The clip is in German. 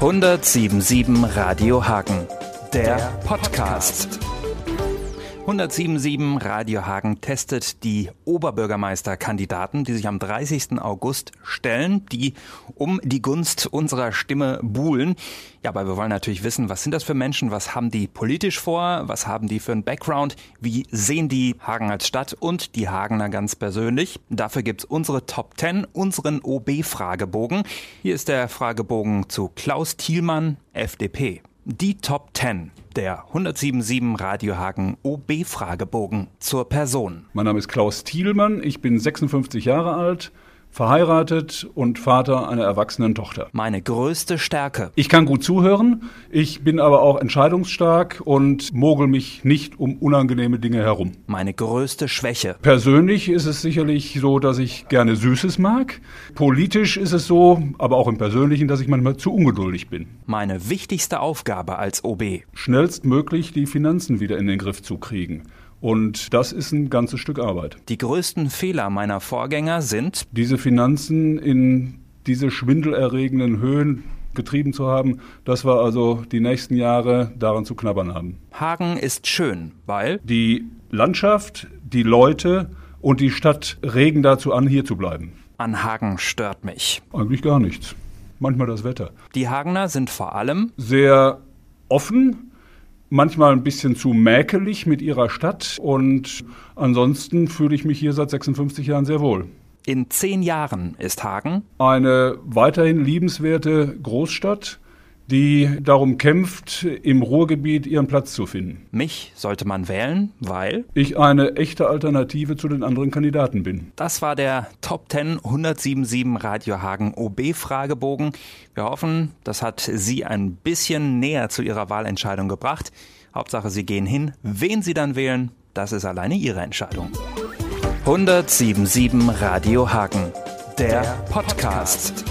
1077 Radio Hagen, der Podcast. 1077 Radio Hagen testet die Oberbürgermeisterkandidaten, die sich am 30. August stellen, die um die Gunst unserer Stimme buhlen. Ja, aber wir wollen natürlich wissen, was sind das für Menschen, was haben die politisch vor, was haben die für einen Background, wie sehen die Hagen als Stadt und die Hagener ganz persönlich. Dafür gibt's unsere Top 10, unseren OB-Fragebogen. Hier ist der Fragebogen zu Klaus Thielmann, FDP. Die Top 10 der 1077 Radiohagen OB-Fragebogen zur Person. Mein Name ist Klaus Thielmann, ich bin 56 Jahre alt, verheiratet und Vater einer erwachsenen Tochter. Meine größte Stärke. Ich kann gut zuhören, ich bin aber auch entscheidungsstark und mogel mich nicht um unangenehme Dinge herum. Meine größte Schwäche. Persönlich ist es sicherlich so, dass ich gerne Süßes mag. Politisch ist es so, aber auch im Persönlichen, dass ich manchmal zu ungeduldig bin. Meine wichtigste Aufgabe als OB. Schnellstmöglich die Finanzen wieder in den Griff zu kriegen. Und das ist ein ganzes Stück Arbeit. Die größten Fehler meiner Vorgänger sind, Diese Finanzen in diese schwindelerregenden Höhen getrieben zu haben, dass wir also die nächsten Jahre daran zu knabbern haben. Hagen ist schön, weil Die Landschaft, die Leute und die Stadt regen dazu an, hier zu bleiben. an Hagen stört mich. Eigentlich gar nichts. Manchmal das Wetter. Die Hagener sind vor allem Sehr offen, manchmal ein bisschen zu mäkelig mit ihrer Stadt und ansonsten fühle ich mich hier seit 56 Jahren sehr wohl. in zehn Jahren ist Hagen Eine weiterhin liebenswerte Großstadt, die darum kämpft, im Ruhrgebiet ihren Platz zu finden. Mich sollte man wählen, weil Ich eine echte Alternative zu den anderen Kandidaten bin. das war der Top 10 1077 Radio Hagen OB Fragebogen. Wir hoffen, das hat Sie ein bisschen näher zu Ihrer Wahlentscheidung gebracht. Hauptsache, Sie gehen hin. Wen Sie dann wählen, das ist alleine Ihre Entscheidung. 1077 Radio Hagen, der Podcast.